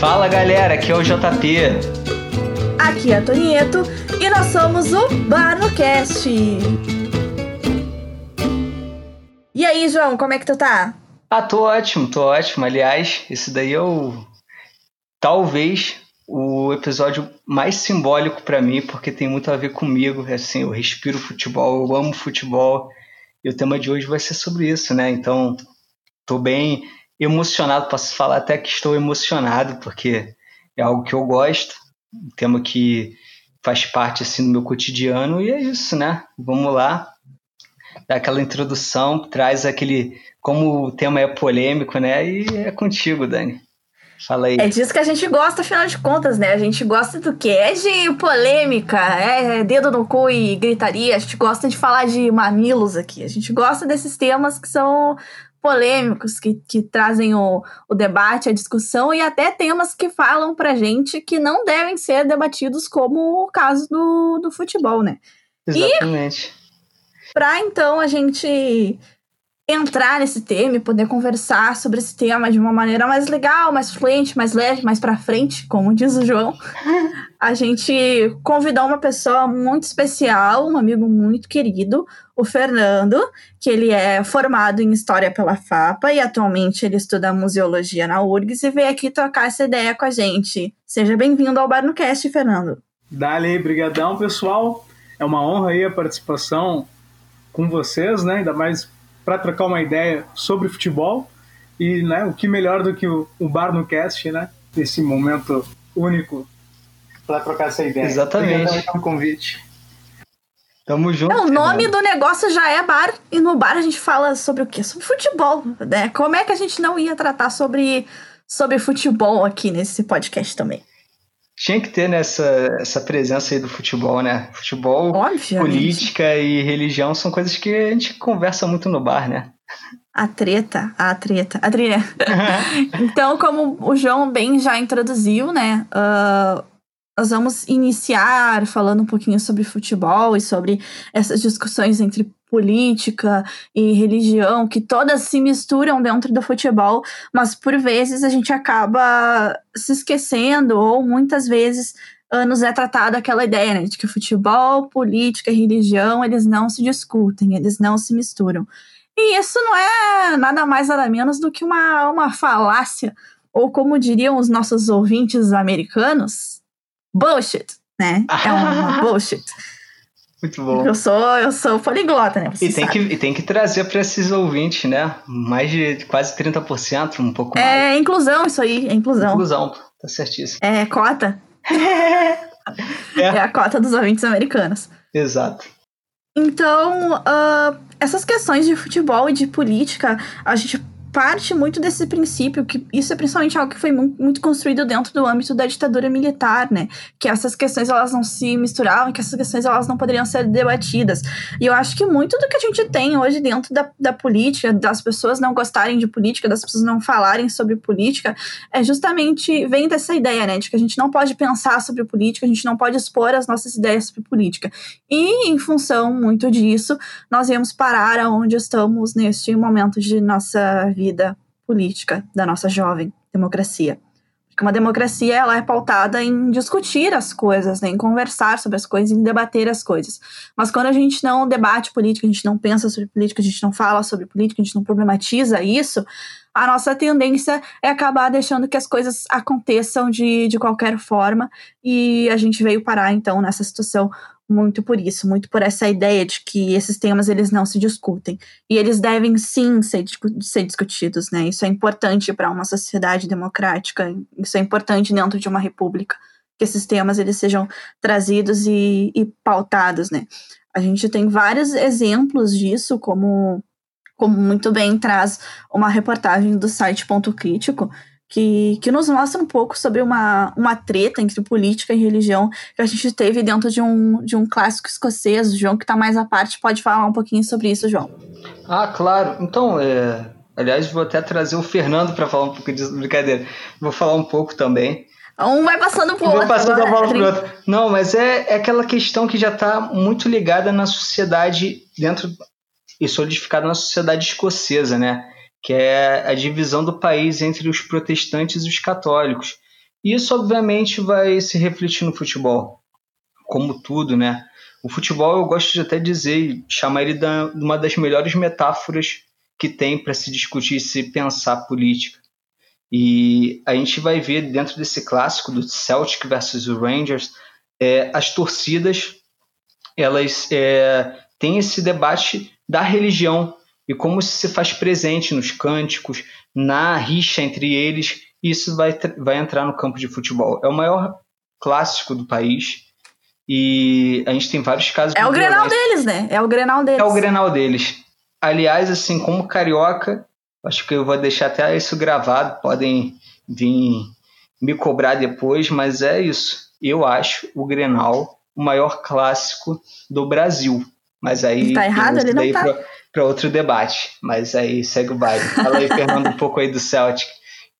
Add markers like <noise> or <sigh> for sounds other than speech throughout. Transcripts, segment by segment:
Fala galera, aqui é o JP. Aqui é a Tonieto e nós somos o BarnoCast. E aí, João, como é que tu tá? Ah, tô ótimo, tô ótimo. Aliás, esse daí é o. Talvez o episódio mais simbólico para mim, porque tem muito a ver comigo. Assim, eu respiro futebol, eu amo futebol. E o tema de hoje vai ser sobre isso, né? Então, tô bem emocionado, posso falar até que estou emocionado, porque é algo que eu gosto, um tema que faz parte assim do meu cotidiano e é isso, né? Vamos lá. Dá aquela introdução, traz aquele como o tema é polêmico, né? E é contigo, Dani. Fala aí. É disso que a gente gosta, afinal de contas, né? A gente gosta do quê? É de polêmica, é dedo no cu e gritaria. A gente gosta de falar de mamilos aqui. A gente gosta desses temas que são polêmicos que, que trazem o, o debate, a discussão e até temas que falam pra gente que não devem ser debatidos, como o caso do, do futebol, né? Exatamente. E pra então a gente entrar nesse tema e poder conversar sobre esse tema de uma maneira mais legal, mais fluente, mais leve, mais para frente, como diz o João. <laughs> A gente convidou uma pessoa muito especial, um amigo muito querido, o Fernando, que ele é formado em História pela FAPA e atualmente ele estuda Museologia na URGS e veio aqui trocar essa ideia com a gente. Seja bem-vindo ao Bar no Cast, Fernando. Dali, brigadão, pessoal. É uma honra aí a participação com vocês, né? Ainda mais para trocar uma ideia sobre futebol. E né, o que melhor do que o, o Bar no Cast, né? Nesse momento único para trocar essa ideia. Exatamente. pelo convite. Tamo junto. Não, o nome do negócio já é bar, e no bar a gente fala sobre o quê? Sobre futebol, né? Como é que a gente não ia tratar sobre, sobre futebol aqui nesse podcast também? Tinha que ter nessa essa presença aí do futebol, né? Futebol, Obviamente. política e religião são coisas que a gente conversa muito no bar, né? A treta, a treta, a treta. <laughs> então, como o João bem já introduziu, né? Uh, nós vamos iniciar falando um pouquinho sobre futebol e sobre essas discussões entre política e religião, que todas se misturam dentro do futebol, mas por vezes a gente acaba se esquecendo, ou muitas vezes uh, nos é tratada aquela ideia né, de que futebol, política e religião eles não se discutem, eles não se misturam. E isso não é nada mais nada menos do que uma, uma falácia, ou como diriam os nossos ouvintes americanos, bullshit, né? É uma <laughs> bullshit. Muito bom. Eu sou, eu sou poliglota, né? Você E tem, que, e tem que trazer para esses ouvintes, né? Mais de quase 30%, um pouco mais. É inclusão isso aí, é inclusão. Inclusão, tá certíssimo. É cota. <laughs> É. É a cota dos ouvintes americanos. Exato. Então, ah, essas questões de futebol e de política, a gente parte muito desse princípio, que isso é principalmente algo que foi mu- muito construído dentro do âmbito da ditadura militar, né? Que essas questões elas não se misturavam, que essas questões elas não poderiam ser debatidas. E eu acho que muito do que a gente tem hoje dentro da, da política, das pessoas não gostarem de política, das pessoas não falarem sobre política, é justamente vem dessa ideia, né? De que a gente não pode pensar sobre política, a gente não pode expor as nossas ideias sobre política. E em função muito disso, nós íamos parar aonde estamos neste momento de nossa vida política, da nossa jovem democracia. Porque uma democracia ela é pautada em discutir as coisas, né? em conversar sobre as coisas, em debater as coisas. Mas quando a gente não debate política, a gente não pensa sobre política, a gente não fala sobre política, a gente não problematiza isso, a nossa tendência é acabar deixando que as coisas aconteçam de, de qualquer forma. E a gente veio parar, então, nessa situação muito por isso, muito por essa ideia de que esses temas eles não se discutem e eles devem sim ser, ser discutidos, né? Isso é importante para uma sociedade democrática, isso é importante dentro de uma república que esses temas eles sejam trazidos e, e pautados, né? A gente tem vários exemplos disso, como como muito bem traz uma reportagem do site Ponto Crítico, que, que nos mostra um pouco sobre uma, uma treta entre política e religião que a gente teve dentro de um, de um clássico escocês. O João, que está mais à parte, pode falar um pouquinho sobre isso, João. Ah, claro. Então, é... aliás, vou até trazer o Fernando para falar um pouco disso, brincadeira. Vou falar um pouco também. Um vai passando pro outro. passando a agora, bola pro outro. Não, mas é, é aquela questão que já está muito ligada na sociedade dentro e solidificada na sociedade escocesa, né? Que é a divisão do país entre os protestantes e os católicos. Isso, obviamente, vai se refletir no futebol, como tudo, né? O futebol, eu gosto de até dizer, chamar ele de uma das melhores metáforas que tem para se discutir e se pensar política. E a gente vai ver dentro desse clássico do Celtic versus o Rangers, é, as torcidas elas é, têm esse debate da religião e como isso se faz presente nos cânticos, na rixa entre eles, isso vai, vai entrar no campo de futebol. É o maior clássico do país e a gente tem vários casos. É o Grenal deles, né? É o Grenal deles. É o Grenal deles. Aliás, assim, como carioca, acho que eu vou deixar até isso gravado, podem vir me cobrar depois, mas é isso. Eu acho o Grenal o maior clássico do Brasil. Mas aí. Tá errado, ele não tá. Para outro debate. Mas aí segue o baile. Fala aí, Fernando, um pouco aí do Celtic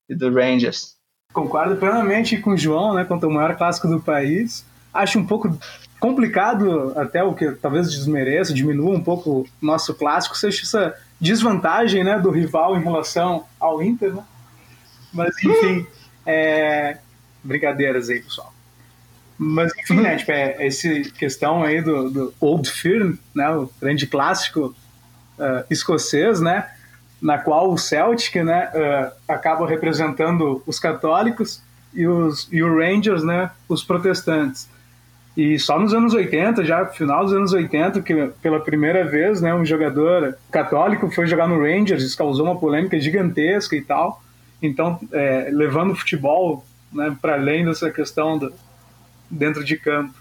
e do Rangers. Concordo plenamente com o João, né? Quanto o maior clássico do país. Acho um pouco complicado, até o que talvez desmereça, diminua um pouco o nosso clássico, seja essa desvantagem né, do rival em relação ao Inter, né? Mas, enfim, é... brincadeiras aí, pessoal. Mas, enfim, né, tipo, é, essa questão aí do, do Old Firm, né, o grande clássico uh, escocês, né, na qual o Celtic, né, uh, acaba representando os católicos e, os, e o Rangers, né, os protestantes. E só nos anos 80, já final dos anos 80, que pela primeira vez, né, um jogador católico foi jogar no Rangers, isso causou uma polêmica gigantesca e tal. Então, é, levando o futebol né, para além dessa questão do, dentro de campo.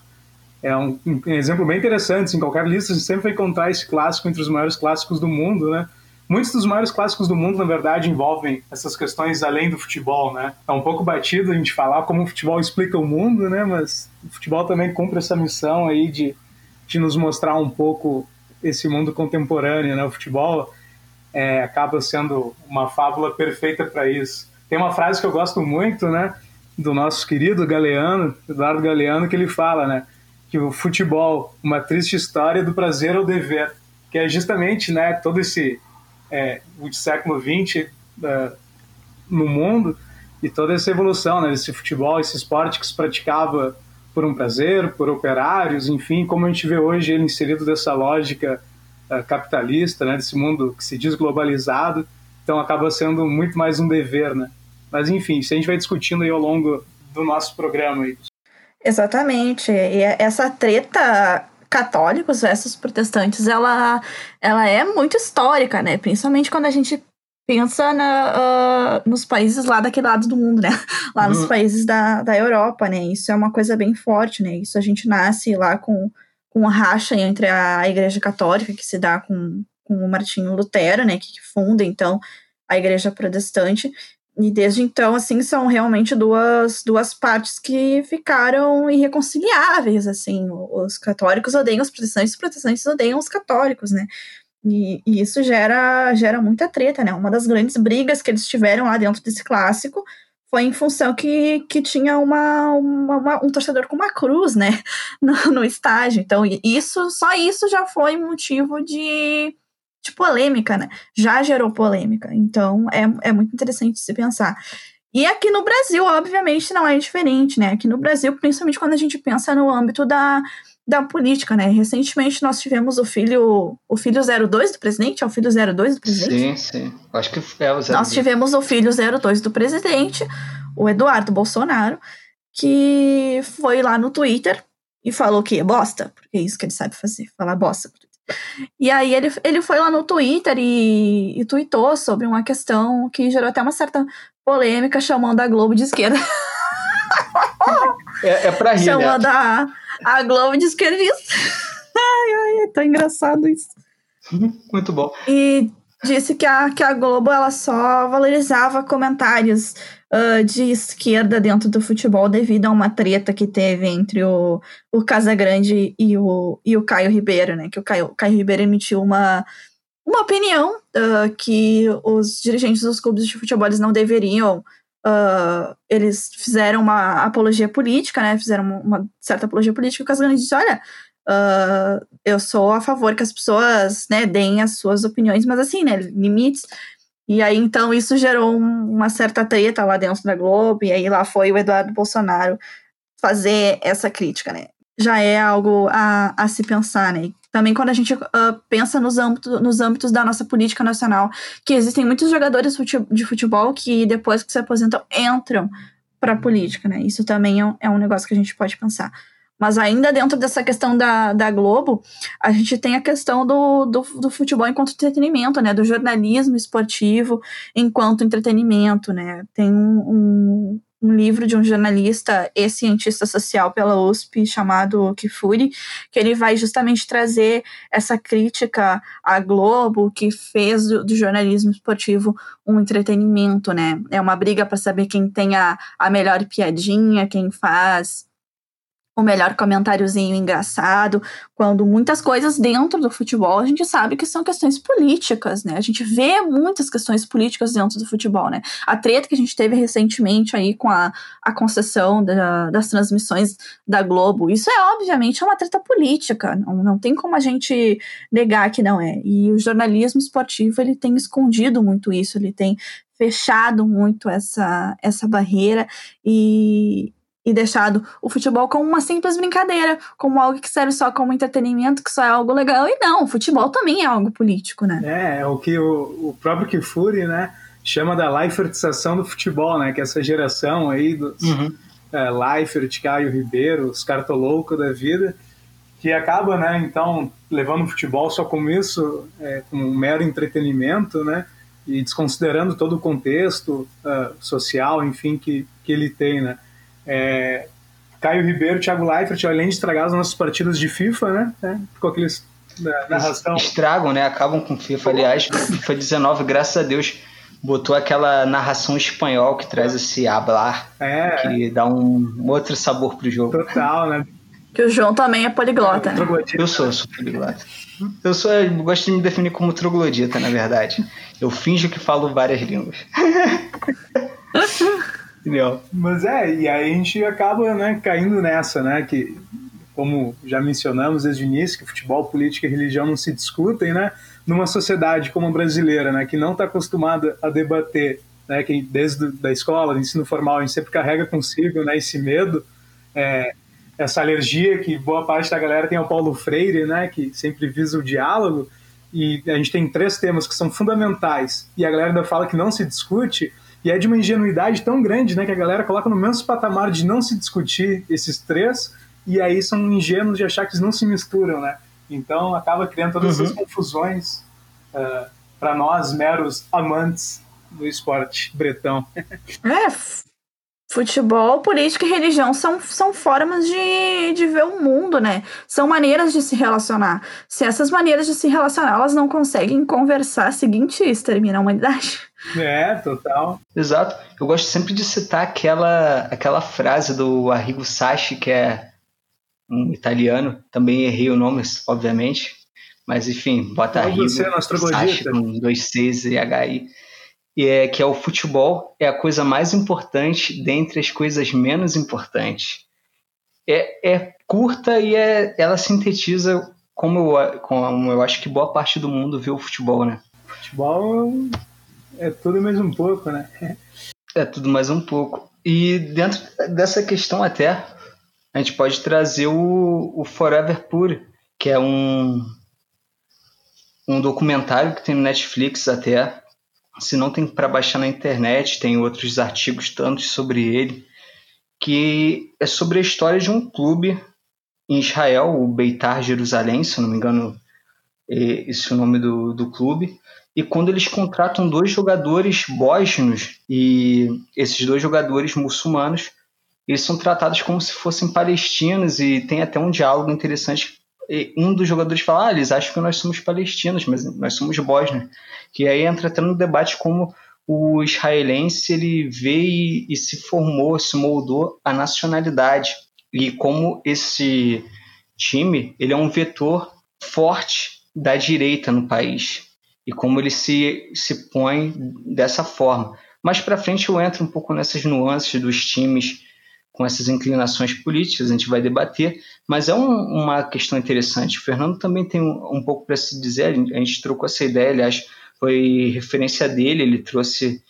É um, um, exemplo bem interessante. Em qualquer lista, a gente sempre vai encontrar esse clássico entre os maiores clássicos do mundo, né? Muitos dos maiores clássicos do mundo, na verdade, envolvem essas questões além do futebol, né? É um pouco batido a gente falar como o futebol explica o mundo, né? Mas o futebol também cumpre essa missão aí de, de nos mostrar um pouco esse mundo contemporâneo, né? O futebol é, acaba sendo uma fábula perfeita para isso. Tem uma frase que eu gosto muito, né? Do nosso querido Galeano, Eduardo Galeano, que ele fala, né? Que o futebol, uma triste história do prazer ao dever, que é justamente, né? Todo esse é, o século XX é, no mundo e toda essa evolução, né, desse futebol, esse esporte que se praticava por um prazer, por operários, enfim, como a gente vê hoje ele inserido dessa lógica uh, capitalista, né, desse mundo que se diz globalizado, então acaba sendo muito mais um dever, né? Mas enfim, isso a gente vai discutindo aí ao longo do nosso programa aí. Exatamente. E essa treta católicos versus protestantes, ela, ela é muito histórica, né? Principalmente quando a gente pensa na, uh, nos países lá daquele lado do mundo, né? <laughs> Lá uhum. nos países da, da Europa, né? Isso é uma coisa bem forte, né? Isso a gente nasce lá com, com a racha entre a Igreja Católica, que se dá com, com o Martinho Lutero, né? Que funda, então, a Igreja Protestante. E desde então, assim, são realmente duas, duas partes que ficaram irreconciliáveis, assim. Os católicos odeiam os protestantes, os protestantes odeiam os católicos, né? E, e, isso gera, gera muita treta, né? Uma das grandes brigas que eles tiveram lá dentro desse clássico foi em função que, que tinha uma, uma, uma um torcedor com uma cruz, né? <laughs> No, no estádio. Então, isso, só isso já foi motivo de de polêmica, né? Já gerou polêmica. Então é, é muito interessante se pensar. E aqui no Brasil, obviamente, não é diferente, né? Aqui no Brasil, principalmente quando a gente pensa no âmbito da, da política, né? Recentemente nós tivemos o filho, o filho 02 do presidente, é o filho 02 do presidente? Sim, sim. Acho que é o 02. Nós tivemos o filho 02 do presidente, o Eduardo Bolsonaro, que foi lá no Twitter e falou que é bosta, porque é isso que ele sabe fazer, falar bosta. E aí ele, ele foi lá no Twitter e, e tweetou sobre uma questão que gerou até uma certa polêmica, chamando a Globo de esquerda. É, é pra rir, Chamando né? a, a Globo de esquerdista. <laughs> Ai, ai, é tão engraçado isso. Muito bom. E disse que a, que a Globo ela só valorizava comentários uh, de esquerda dentro do futebol devido a uma treta que teve entre o, o Casagrande e o, e o Caio Ribeiro, né? Que o Caio, Caio Ribeiro emitiu uma, uma opinião uh, que os dirigentes dos clubes de futebol não deveriam. Uh, eles fizeram uma apologia política, né? Fizeram uma, certa apologia política. O Casagrande disse: olha. Uh, eu sou a favor que as pessoas né, deem as suas opiniões, mas assim, né, limites. E aí, então, isso gerou uma certa treta lá dentro da Globo, e aí lá foi o Eduardo Bolsonaro fazer essa crítica, né? Já é algo a, a se pensar, né? Também quando a gente uh, pensa nos, âmbito, nos âmbitos da nossa política nacional, que existem muitos jogadores de futebol que depois que se aposentam entram para a política, né? Isso também é, é um negócio que a gente pode pensar. Mas ainda dentro dessa questão da, da Globo, a gente tem a questão do, do, do, futebol enquanto entretenimento, né? Do jornalismo esportivo enquanto entretenimento, né? Tem um, um livro de um jornalista e cientista social pela USP chamado Kifuri, que ele vai justamente trazer essa crítica à Globo, que fez do, do jornalismo esportivo um entretenimento, né? É uma briga para saber quem tem a, a melhor piadinha, quem faz o melhor comentáriozinho engraçado, quando muitas coisas dentro do futebol a gente sabe que são questões políticas, né? A gente vê muitas questões políticas dentro do futebol, né? A treta que a gente teve recentemente aí com a, a concessão da, das transmissões da Globo, isso é obviamente uma treta política, não, não tem como a gente negar que não é. E o jornalismo esportivo, ele tem escondido muito isso, ele tem fechado muito essa, essa barreira e, e deixado o futebol como uma simples brincadeira, como algo que serve só como entretenimento, que só é algo legal. E não, o futebol também é algo político, né? É, o que o, o próprio Kifuri, né, chama da Leifertização do futebol, né, que é essa geração aí dos uhum. é, Leifert, Caio Ribeiro, os cartoloucos da vida, que acaba, né, então, levando o futebol só como isso, é, como um mero entretenimento, né, e desconsiderando todo o contexto uh, social, enfim, que, que ele tem, né. É, Caio Ribeiro, Thiago Leifert, além de estragar as nossas partidas de FIFA, né? É, com aqueles narração. Estragam, né? Acabam com FIFA. Aliás, FIFA 19, graças a Deus, botou aquela narração espanhol que traz esse hablar, é. que dá um outro sabor pro jogo. Total, né? Que o João também é poliglota, né? Eu sou, eu sou poliglota. Eu, sou, eu gosto de me definir como troglodita, na verdade. Eu finjo que falo várias línguas. <laughs> Entendeu? Mas é, e aí a gente acaba né, caindo nessa, né? Que, como já mencionamos desde o início, que futebol, política e religião não se discutem, né? Numa sociedade como a brasileira, né? Que não está acostumada a debater, né? Que desde da escola, do ensino formal, a gente sempre carrega consigo, né? Esse medo, é, essa alergia que boa parte da galera tem ao Paulo Freire, né? Que sempre visa o diálogo. E a gente tem três temas que são fundamentais e a galera ainda fala que não se discute e é de uma ingenuidade tão grande, né, que a galera coloca no mesmo patamar de não se discutir esses três, e aí são ingênuos de achar que eles não se misturam, né? Então acaba criando todas uhum. essas confusões uh, eh, para nós, meros amantes do esporte bretão. <laughs> É, Futebol, política e religião são, são formas de, de ver o mundo, né? São maneiras de se relacionar. Se essas maneiras de se relacionar elas não conseguem conversar, seguinte, extermina a humanidade. É, total. Exato. Eu gosto sempre de citar aquela, aquela frase do Arrigo Sacchi, que é um italiano. Também errei o nome, obviamente. Mas enfim, bota Arrigo Sacchi com dois Cs e HI é, que é o futebol é a coisa mais importante dentre as coisas menos importantes. É, é curta e é, ela sintetiza como eu, como eu acho que boa parte do mundo vê o futebol, né? Futebol é tudo mais um pouco, né? É tudo mais um pouco. E dentro dessa questão até, a gente pode trazer o, o Forever Pure, que é um, um documentário que tem no Netflix até, se não tem para baixar na internet, tem outros artigos tantos sobre ele, que é sobre a história de um clube em Israel, o Beitar Jerusalém, se não me engano, é esse é o nome do, do clube. E quando eles contratam dois jogadores bósnios e esses dois jogadores muçulmanos, eles são tratados como se fossem palestinos e tem até um diálogo interessante um dos jogadores fala, ah, eles acham que nós somos palestinos, mas nós somos bósnios. Que aí entra até no debate como o israelense ele veio e, se formou, se moldou a nacionalidade. E como esse time ele é um vetor forte da direita no país. E como ele se, se põe dessa forma. Mais para frente eu entro um pouco nessas nuances dos times com essas inclinações políticas, a gente vai debater, mas é um, uma questão interessante. O Fernando também tem um, um pouco para se dizer, a gente trocou essa ideia, aliás, foi referência dele, ele trouxe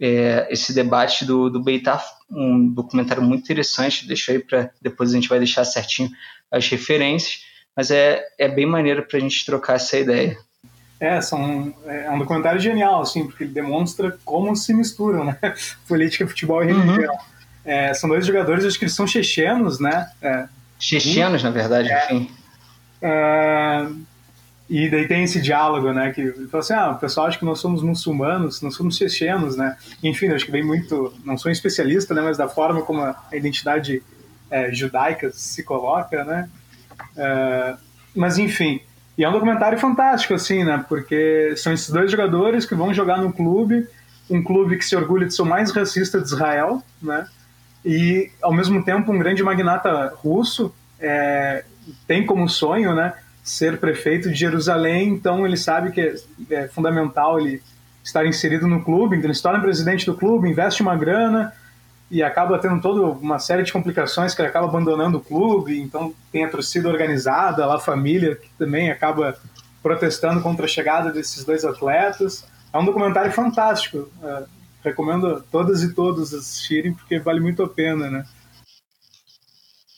é, esse debate do, do Beitar, um documentário muito interessante, deixa aí para depois a gente vai deixar certinho as referências, mas é, é bem maneiro para a gente trocar essa ideia. É, são, é um documentário genial, assim, porque ele demonstra como se misturam, né? <laughs> Política, futebol e uhum. religião. Uhum. É, são dois jogadores, acho que eles são chechenos, né? É, Chechenos, na verdade, é, enfim. É, e daí tem esse diálogo, né? Que ele fala assim: ah, o pessoal acha que nós somos muçulmanos, nós somos chechenos, né? Enfim, acho que vem muito. Não sou um especialista, né? Mas da forma como a identidade é, judaica se coloca, né? É, mas enfim. E é um documentário fantástico, assim, né? Porque são esses dois jogadores que vão jogar no clube, um clube que se orgulha de ser o mais racista de Israel, né? E, ao mesmo tempo, um grande magnata russo é, tem como sonho, né? Ser prefeito de Jerusalém, então ele sabe que é, é fundamental ele estar inserido no clube, então ele se torna presidente do clube, investe uma grana, e acaba tendo toda uma série de complicações que ele acaba abandonando o clube, então tem a torcida organizada, lá a família que também acaba protestando contra a chegada desses dois atletas. É um documentário fantástico. É, recomendo a todas e todos assistirem porque vale muito a pena, né?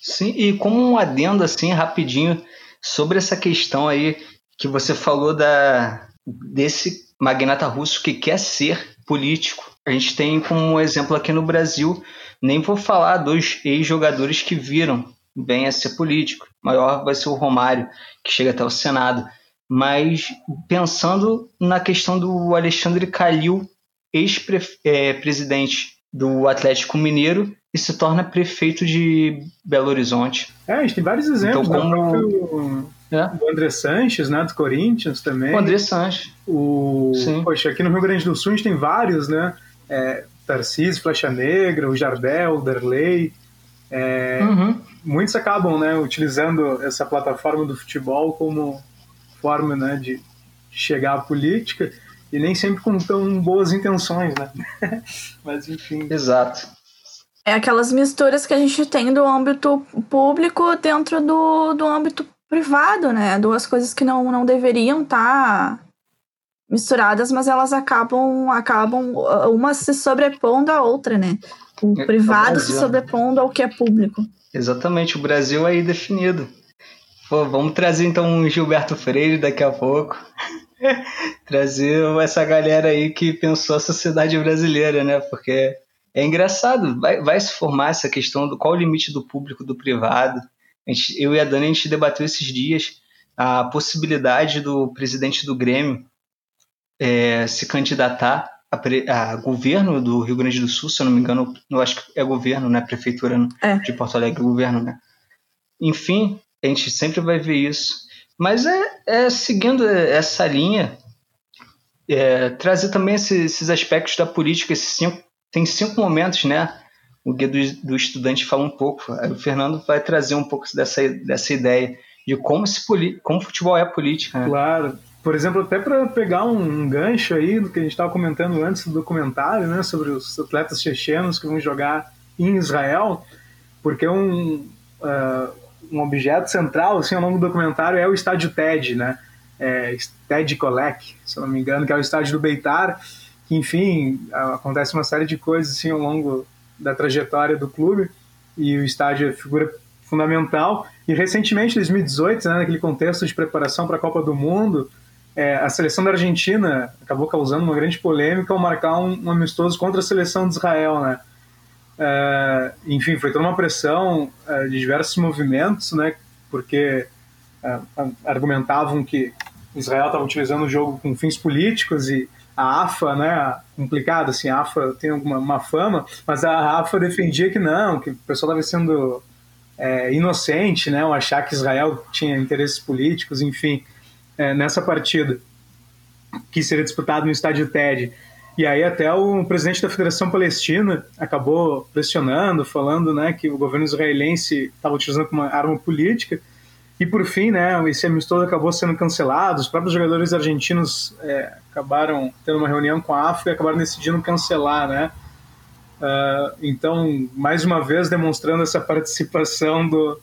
Sim, e como um adendo assim rapidinho sobre essa questão aí que você falou da desse magnata russo que quer ser político a gente tem como exemplo aqui no Brasil, nem vou falar dos ex-jogadores que viram bem a ser político. O maior vai ser o Romário, que chega até o Senado. Mas pensando na questão do Alexandre Calil, ex-presidente é, do Atlético Mineiro, e se torna prefeito de Belo Horizonte. É, a gente tem vários exemplos. Então, como... Próprio, é. O André Sanches, né, do Corinthians também. O André Sanches. O... Sim. Poxa, aqui no Rio Grande do Sul a gente tem vários, né? É, Tarcísio, Flecha Negra, o Jardel, o Derlei. É, uhum. Muitos acabam né, utilizando essa plataforma do futebol como forma né, de chegar à política e nem sempre com tão boas intenções, né? <laughs> Mas enfim. Exato. É aquelas misturas que a gente tem do âmbito público dentro do, do âmbito privado, né? Duas coisas que não, não deveriam estar tá misturadas, mas elas acabam acabam uma se sobrepondo à outra, né? O é, privado se sobrepondo ao que é público. Exatamente, o Brasil aí definido. Pô, vamos trazer então o Gilberto Freire daqui a pouco. <laughs> trazer essa galera aí que pensou a sociedade brasileira, né? Porque é engraçado, vai, vai se formar essa questão do qual o limite do público do privado. Gente, eu e a Dani a gente debateu esses dias a possibilidade do presidente do Grêmio é, se candidatar a, a, governo do Rio Grande do Sul, se eu não me engano, eu acho que é governo, né? Prefeitura é. de Porto Alegre, governo, né? Enfim, a gente sempre vai ver isso. Mas é, é seguindo essa linha, é, trazer também esses, esses, aspectos da política. Esses cinco, tem cinco momentos, né? O guia do, do estudante fala um pouco. Aí o Fernando vai trazer um pouco dessa, dessa ideia de como, se, como futebol é política. Né? Claro por exemplo, até para pegar um gancho aí do que a gente estava comentando antes do documentário, né, sobre os atletas chechenos que vão jogar em Israel, porque um, uh, um objeto central, assim, ao longo do documentário é o estádio TED, né, é, TED Kolek, se não me engano, que é o estádio do Beitar, que, enfim, acontece uma série de coisas, assim, ao longo da trajetória do clube, e o estádio é figura fundamental, e recentemente, em 2018, né, naquele contexto de preparação para a Copa do Mundo, é, a seleção da Argentina acabou causando uma grande polêmica ao marcar um, um amistoso contra a seleção de Israel, né? É, enfim, foi toda uma pressão é, de diversos movimentos, né? Porque é, argumentavam que Israel estava utilizando o jogo com fins políticos e a AFA, né, complicado assim, a AFA tem alguma uma fama, mas a AFA defendia que não, que o pessoal estava sendo é, inocente, né, ao achar que Israel tinha interesses políticos, enfim é, nessa partida, que seria disputado no estádio TED. E aí até o presidente da Federação Palestina acabou pressionando, falando né, que o governo israelense estava utilizando como uma arma política. E por fim, né, esse amistoso acabou sendo cancelado. Os próprios jogadores argentinos é, acabaram tendo uma reunião com a África e acabaram decidindo cancelar, né? Uh, então, mais uma vez demonstrando essa participação do,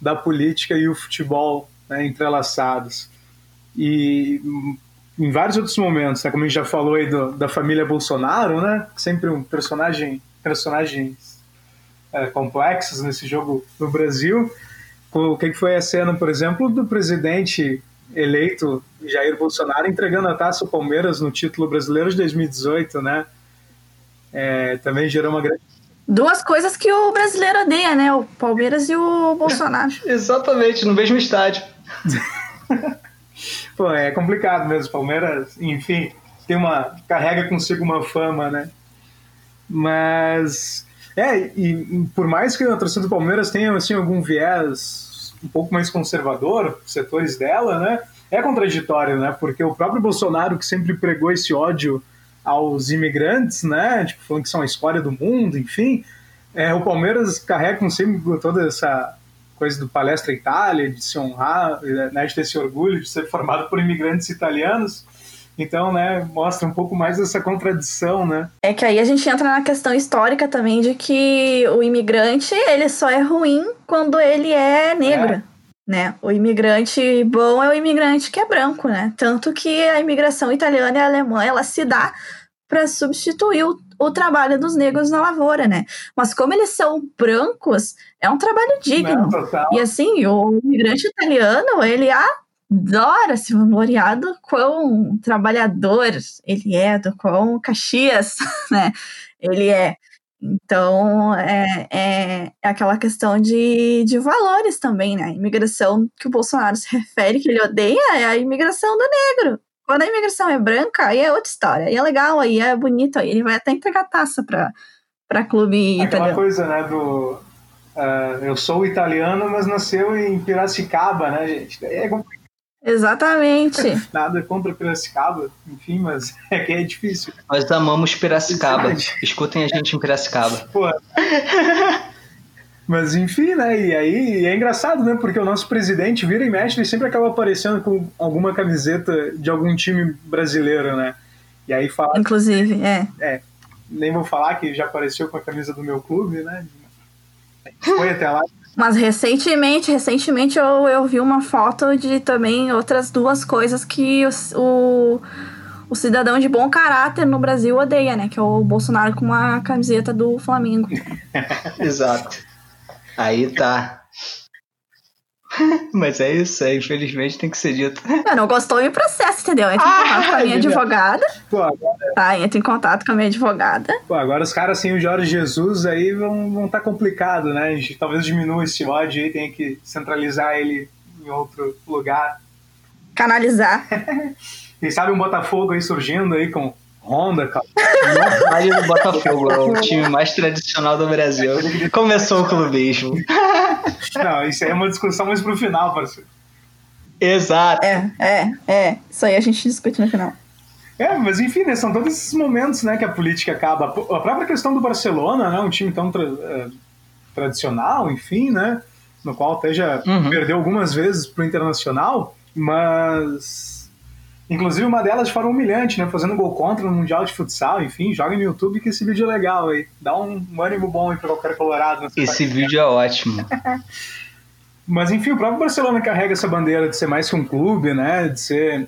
da política e o futebol né, entrelaçados. E em vários outros momentos, né? como a gente já falou aí do, da família Bolsonaro, né? Sempre um personagem, personagens é, complexos nesse jogo no Brasil. O que foi a cena, por exemplo, do presidente eleito Jair Bolsonaro entregando a taça ao Palmeiras no título brasileiro de 2018, né? É, também gerou uma grande Duas coisas que o brasileiro odeia, né? O Palmeiras e o Bolsonaro. <laughs> Exatamente, no mesmo estádio. <laughs> Pô, é complicado mesmo. Palmeiras, enfim, tem uma. carrega consigo uma fama, né? Mas. É, e por mais que a torcida do Palmeiras tenha assim, algum viés um pouco mais conservador, setores dela, né? É contraditório, né? Porque o próprio Bolsonaro, que sempre pregou esse ódio aos imigrantes, né? Tipo, falando que são a escória do mundo, enfim. É, o Palmeiras carrega consigo toda essa coisa do Palestra Itália, de se honrar, né, de ter esse orgulho de ser formado por imigrantes italianos. Então, né, mostra um pouco mais essa contradição, né? É que aí a gente entra na questão histórica também de que o imigrante, ele só é ruim quando ele é negro. É. Né? O imigrante bom é o imigrante que é branco, né? Tanto que a imigração italiana e alemã, ela se dá para substituir o, o, trabalho dos negros na lavoura, né? Mas como eles são brancos, é um trabalho digno. Não, e assim, o imigrante italiano, ele adora se vangloriar do quão trabalhador ele é, do quão Caxias, <laughs> né? Ele é. Então, é, é, é, aquela questão de, de valores também, né? A imigração que o Bolsonaro se refere, que ele odeia, é a imigração do negro. Quando a imigração é branca, aí é outra história. Aí é legal, aí é bonito, aí ele vai até entregar taça pra, pra clube Aquela italiano. coisa, né, do... Uh, eu sou italiano, mas nasceu em Piracicaba, né, gente? É complicado. Exatamente. <laughs> Nada contra Piracicaba, enfim, mas <laughs> é que é difícil. Nós amamos Piracicaba. Escutem a gente em Piracicaba. Pô. Mas enfim, né? E aí é engraçado, né? Porque o nosso presidente vira e mexe, ele sempre acaba aparecendo com alguma camiseta de algum time brasileiro, né? E aí fala. Inclusive, é. É. Nem vou falar que já apareceu com a camisa do meu clube, né? Foi até lá. Mas recentemente, recentemente eu, eu vi uma foto de também outras duas coisas que o, o, o cidadão de bom caráter no Brasil odeia, né? Que é o Bolsonaro com uma camiseta do Flamengo. <laughs> Exato. Aí tá. <laughs> Mas é isso, é, infelizmente tem que ser dito. Eu não gostou em processo, entendeu? Entra em ah, contato com a minha advogada. Pô, agora... Tá, entra em contato com a minha advogada. Pô, agora os caras sem o Jorge Jesus aí vão, vão tá complicado, né? A gente talvez diminua esse ódio aí, tem que centralizar ele em outro lugar. Canalizar. <laughs> Quem sabe um Botafogo aí surgindo aí com Honda, cara. Vale do Botafogo, é o <laughs> time mais tradicional do Brasil. Começou o clubismo. <laughs> Não, isso aí é uma discussão mais pro final, parceiro. Exato. É, é, é. Isso aí a gente discute no final. É, mas enfim, né, são todos esses momentos né, que a política acaba. A própria questão do Barcelona, né, um time tão tra uh, tradicional, enfim, né, no qual até já uhum. perdeu algumas vezes pro Internacional, mas Inclusive uma delas de forma humilhante, né? Fazendo gol contra no Mundial de Futsal, enfim, joga no YouTube que esse vídeo é legal aí. Dá um, um ânimo bom aí pra qualquer colorado. Esse vídeo é ótimo. <laughs> Mas enfim, o próprio Barcelona carrega essa bandeira de ser mais que um clube, né? De ser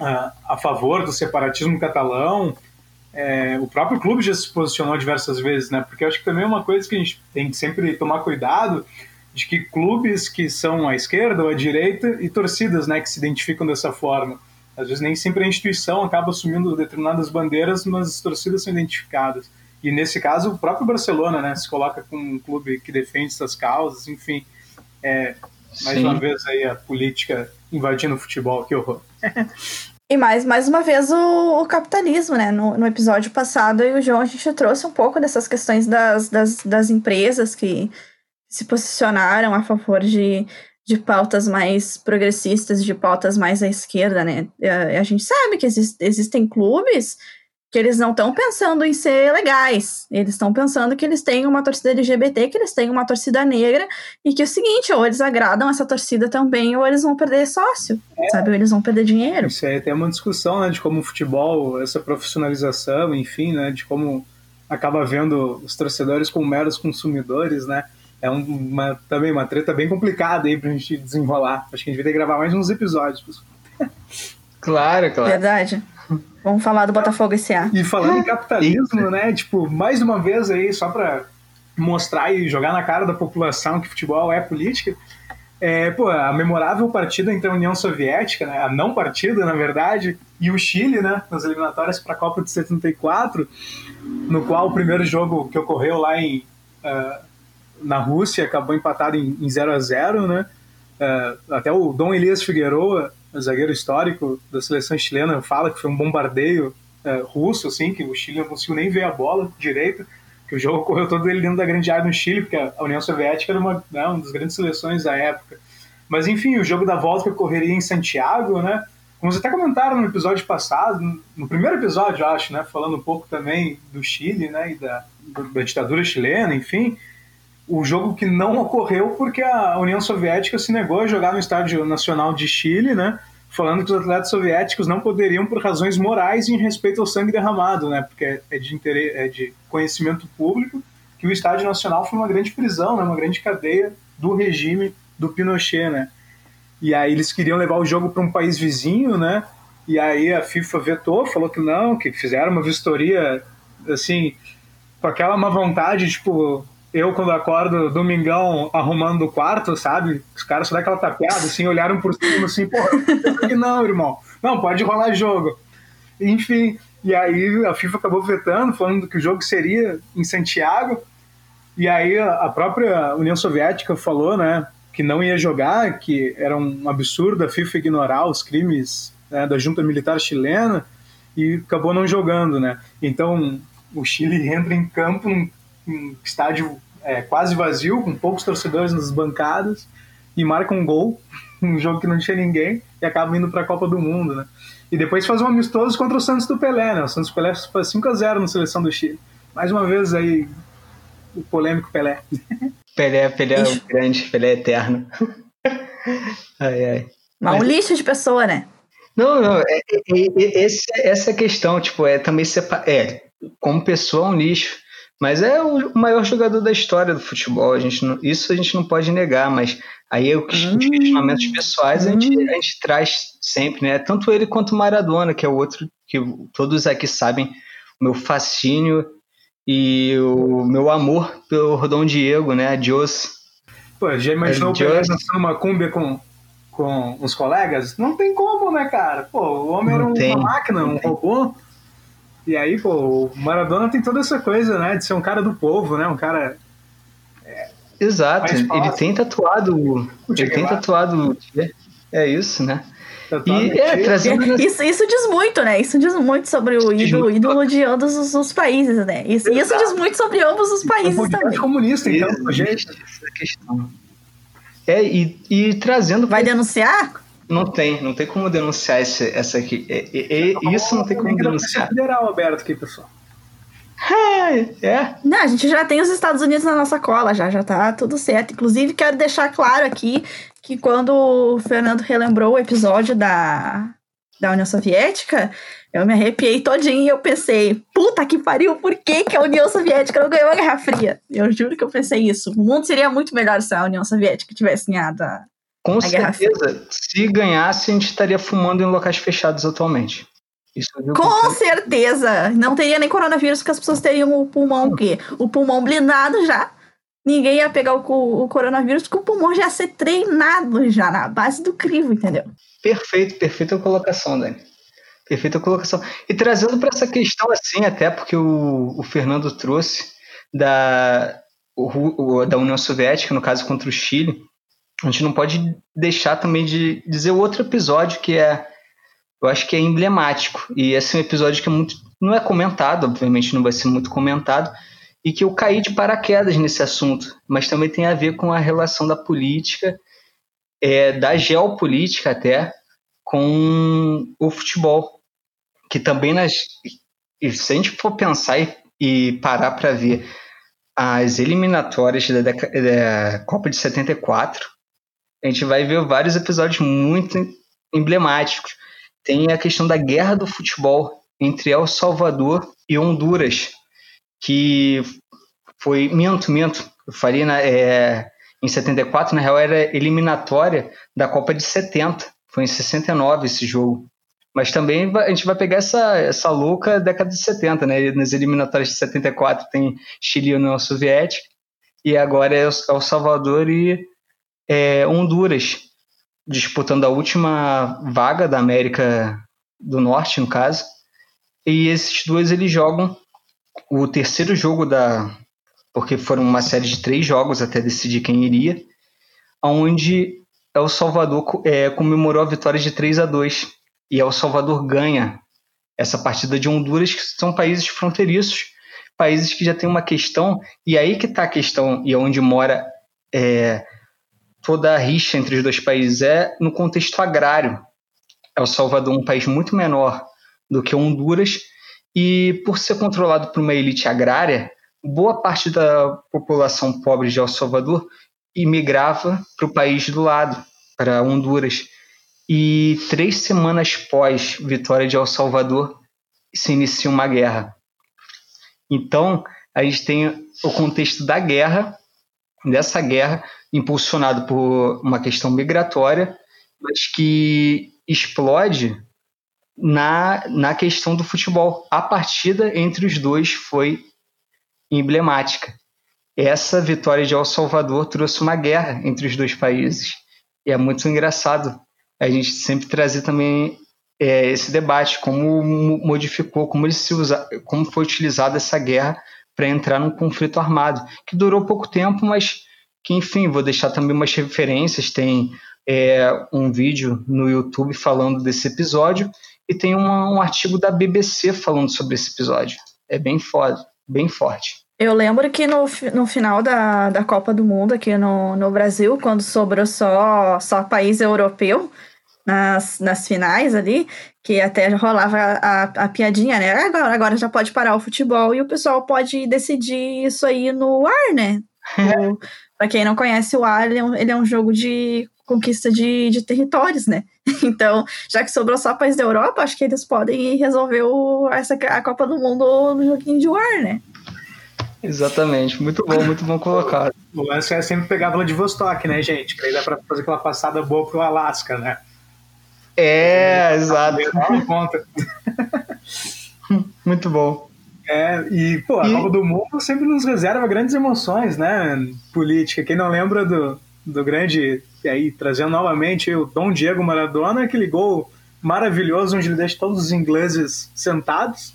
uh, a favor do separatismo catalão. É, o próprio clube já se posicionou diversas vezes, né? Porque eu acho que também é uma coisa que a gente tem que sempre tomar cuidado de que clubes que são à esquerda ou à direita e torcidas, né, que se identificam dessa forma às vezes nem sempre a instituição acaba assumindo determinadas bandeiras, mas as torcidas são identificadas. E nesse caso, o próprio Barcelona né, se coloca como um clube que defende essas causas, enfim. É, mais Sim. uma vez aí a política invadindo o futebol, que horror. <laughs> E mais, mais uma vez o, o capitalismo, né? No, no, episódio passado, eu e o João, a gente trouxe um pouco dessas questões das, das, das empresas que se posicionaram a favor de de pautas mais progressistas, de pautas mais à esquerda, né? A, a gente sabe que exist, existem clubes que eles não estão pensando em ser legais, eles estão pensando que eles têm uma torcida LGBT, que eles têm uma torcida negra, e que é o seguinte, ou eles agradam essa torcida também, ou eles vão perder sócio, é. sabe? Ou eles vão perder dinheiro. Isso aí tem uma discussão, né, de como o futebol, essa profissionalização, enfim, né, de como acaba vendo os torcedores como meros consumidores, né? É uma, também uma treta bem complicada aí pra gente desenrolar. Acho que a gente vai ter que gravar mais uns episódios. Claro, claro. Verdade. Vamos falar do Botafogo S.A. E falando em capitalismo, né? Tipo, mais uma vez aí, só para mostrar e jogar na cara da população que futebol é política, é, pô, a memorável partida entre a União Soviética, né, a não partida, na verdade, e o Chile, né, nas eliminatórias para a Copa de 74, no qual o primeiro jogo que ocorreu lá em, uh, na Rússia acabou empatado em, em 0 a 0 né, uh, até o Dom Elias Figueroa, zagueiro histórico da seleção chilena, fala que foi um bombardeio uh, russo, assim, que o Chile não conseguiu nem ver a bola direito, que o jogo correu todo ele dentro da grande área no Chile, porque a União Soviética era uma, né, uma das grandes seleções da época. Mas enfim, o jogo da volta que ocorreria em Santiago, né? Como vocês até comentaram no episódio passado, no primeiro episódio, acho, né? Falando um pouco também do Chile, né? E da, da ditadura chilena, enfim. O jogo que não ocorreu porque a União Soviética se negou a jogar no Estádio Nacional de Chile, né? falando que os atletas soviéticos não poderiam, por razões morais, em respeito ao sangue derramado, né? Porque é de, interesse, é de conhecimento público que o Estádio Nacional foi uma grande prisão, né? Uma grande cadeia do regime do Pinochet, né? E aí eles queriam levar o jogo para um país vizinho, né? E aí a FIFA vetou, falou que não, que fizeram uma vistoria, assim, com aquela má vontade, tipo, eu, quando acordo domingão arrumando o quarto, sabe? Os caras só dão aquela tapeada, assim, olharam por cima, assim, porra, não, irmão. Não, pode rolar jogo. Enfim, e aí a FIFA acabou vetando, falando que o jogo seria em Santiago. E aí a própria União Soviética falou, né, que não ia jogar, que era um absurdo a FIFA ignorar os crimes né, da junta militar chilena e acabou não jogando, né? Então o Chile <laughs> entra em campo num um estádio é, quase vazio, com poucos torcedores nas bancadas, e marca um gol, <laughs> um jogo que não tinha ninguém, e acaba indo para a Copa do Mundo, né? E depois faz um amistoso contra o Santos do Pelé, né? O Santos do Pelé faz 5x0 na seleção do Chile. Mais uma vez aí, o polêmico Pelé. <laughs> Pelé, Pelé é o grande, Pelé é eterno. <laughs> ai, ai. Mas um lixo de pessoa, né? Não, não, é, é, é, esse, essa questão, tipo, é também separa, é, como pessoa é um lixo, mas é o maior jogador da história do futebol. A gente não, isso a gente não pode negar, mas aí os hum, questionamentos pessoais hum. a, gente, a gente traz sempre, né? Tanto ele quanto o Maradona, que é o outro que todos aqui sabem, o meu fascínio e o meu amor pelo Rodão Diego, né? Dios. Pô, já imaginou o Pelé dançando uma cúmbia com, com os colegas? Não tem como, né, cara? Pô, o homem não era uma máquina, um robô. E aí, pô, o Maradona tem toda essa coisa, né? De ser um cara do povo, né? Um cara. É, Exato, ele tem tatuado. Ele tem tatuado. É isso, né? E, é, trazendo... <laughs> isso, isso diz muito, né? Isso diz muito sobre o ídolo, ídolo de ambos os, os países, né? Isso, isso, diz muito sobre ambos os países é também. comunista, então, gente. É, e, e trazendo. Vai denunciar? Não tem, não tem como denunciar esse, essa aqui. É, é, é, isso não tem como denunciar. federal aberto aqui, pessoal. É, é. Não, a gente já tem os Estados Unidos na nossa cola, já, já tá tudo certo. Inclusive, quero deixar claro aqui que quando o Fernando relembrou o episódio da, da União Soviética, eu me arrepiei todinho e eu pensei, puta que pariu, por que, que a União Soviética não ganhou a Guerra Fria? Eu juro que eu pensei isso. O mundo seria muito melhor se a União Soviética tivesse ganhado a, com certeza, se ganhasse, a gente estaria fumando em locais fechados atualmente. Isso Com certeza! Não teria nem coronavírus, porque as pessoas teriam o pulmão o quê? O pulmão blindado já. Ninguém ia pegar o, o coronavírus, porque o pulmão já ia ser treinado já na base do crivo, entendeu? Perfeito, perfeita colocação, Dani. Perfeita colocação. E trazendo para essa questão assim, até porque o, o Fernando trouxe da, o, da União Soviética, no caso contra o Chile, a gente não pode deixar também de dizer outro episódio que é, eu acho que é emblemático. E esse é um episódio que é muito, não é comentado, obviamente não vai ser muito comentado, e que eu caí de paraquedas nesse assunto, mas também tem a ver com a relação da política, é, da geopolítica até, com o futebol. Que também nas. Se a gente for pensar e, e parar para ver as eliminatórias da, da Copa de 74, a gente vai ver vários episódios muito emblemáticos. Tem a questão da guerra do futebol entre El Salvador e Honduras, que foi. Minto, minto. Eu faria na, é, em 74, na real, era eliminatória da Copa de 70. Foi em 69 esse jogo. Mas também a gente vai pegar essa, essa louca década de 70, né? Nas eliminatórias de 74 tem Chile e União Soviética, e agora é El Salvador e é, Honduras disputando a última vaga da América do Norte, no caso. E esses dois eles jogam o terceiro jogo da. Porque foram uma série de três jogos até decidir quem iria, onde El Salvador é, comemorou a vitória de 3 a 2 e El Salvador ganha essa partida de Honduras, que são países fronteiriços, países que já têm uma questão, e aí que está a questão, e onde mora é, toda a rixa entre os dois países, é no contexto agrário. El Salvador é um país muito menor do que Honduras, e por ser controlado por uma elite agrária, boa parte da população pobre de El Salvador imigrava para o país do lado, para Honduras. E três semanas pós vitória de El Salvador, se inicia uma guerra. Então, a gente tem o contexto da guerra, dessa guerra, impulsionado por uma questão migratória, mas que explode na, na questão do futebol. A partida entre os dois foi emblemática. Essa vitória de El Salvador trouxe uma guerra entre os dois países. E é muito engraçado a gente sempre trazer também é, esse debate, como modificou, como, ele se usa, como foi utilizada essa guerra para entrar num conflito armado, que durou pouco tempo, mas que, enfim, vou deixar também umas referências, tem é, um vídeo no YouTube falando desse episódio e tem uma, um artigo da BBC falando sobre esse episódio. É bem foda, bem forte. Eu lembro que no, no final da, da Copa do Mundo aqui no, no Brasil, quando sobrou só, só país europeu nas, nas finais ali, que até rolava a, a piadinha, né? Agora, agora já pode parar o futebol e o pessoal pode decidir isso aí no ar, né? <laughs> Para quem não conhece o ar, ele é um, ele é um jogo de conquista de, de territórios, né? <laughs> Então, já que sobrou só país da Europa, acho que eles podem resolver o, essa, a Copa do Mundo no joguinho de war, né? Exatamente, muito bom, muito bom colocado. O lance é sempre pegar a Vladivostok, né, gente? Que aí dá pra fazer aquela passada boa pro Alasca, né? É, exato. <laughs> muito bom. É, e, pô, a e... Copa do Mundo sempre nos reserva grandes emoções, né? Política. Quem não lembra do, do grande e aí trazendo novamente o Dom Diego Maradona, aquele gol maravilhoso onde ele deixa todos os ingleses sentados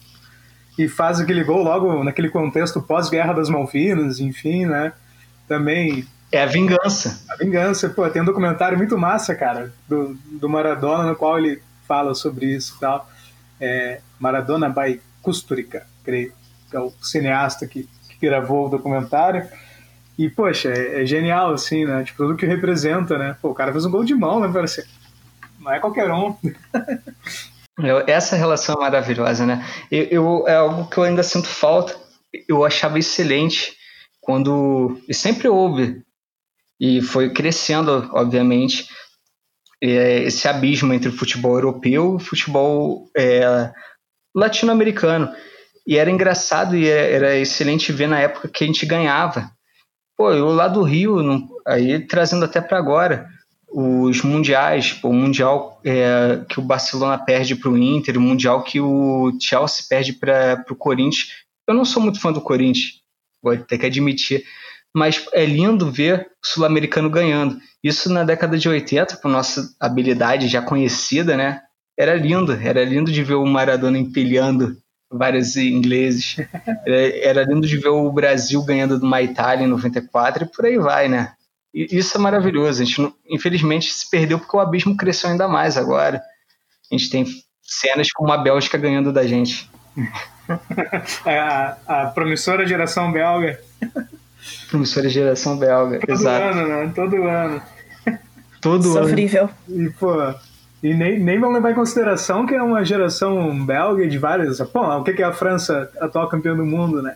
e faz aquele gol logo naquele contexto pós-guerra das Malvinas, enfim, né? Também. É a vingança. A vingança, pô, tem um documentário muito massa, cara, do, do Maradona, no qual ele fala sobre isso e tal. É Maradona by Kusturica, creio, que é o cineasta que, que gravou o documentário. E, poxa, é, é, genial, assim, né? Tipo, tudo que representa, né? Pô, o cara fez um gol de mão, né? Parece... Não é qualquer um. <laughs> Essa relação é maravilhosa, né? Eu, eu, é algo que eu ainda sinto falta. Eu achava excelente quando. E sempre houve. E foi crescendo, obviamente, é, esse abismo entre o futebol europeu e o futebol é, latino-americano. E era engraçado e é, era excelente ver na época que a gente ganhava. Pô, eu lá do Rio, aí trazendo até para agora, os mundiais, pô, o mundial é, que o Barcelona perde para o Inter, o mundial que o Chelsea perde para o Corinthians. Eu não sou muito fã do Corinthians, vou ter que admitir, mas é lindo ver o sul-americano ganhando. Isso na década de 80, com nossa habilidade já conhecida, né? Era lindo, era lindo de ver o Maradona empilhando vários ingleses. <laughs> Era lindo de ver o Brasil ganhando do Itália em 94 e por aí vai, né? E isso é maravilhoso. A gente, infelizmente, se perdeu porque o abismo cresceu ainda mais agora. A gente tem cenas como a Bélgica ganhando da gente. <laughs> É a, a promissora geração belga. Promissora geração belga, Todo exato. ano, né? Todo ano. Todo Sofrível. ano. E, pô, e nem, nem vão levar em consideração que é uma geração belga de várias. Pô, o que é a França, atual campeã do mundo, né?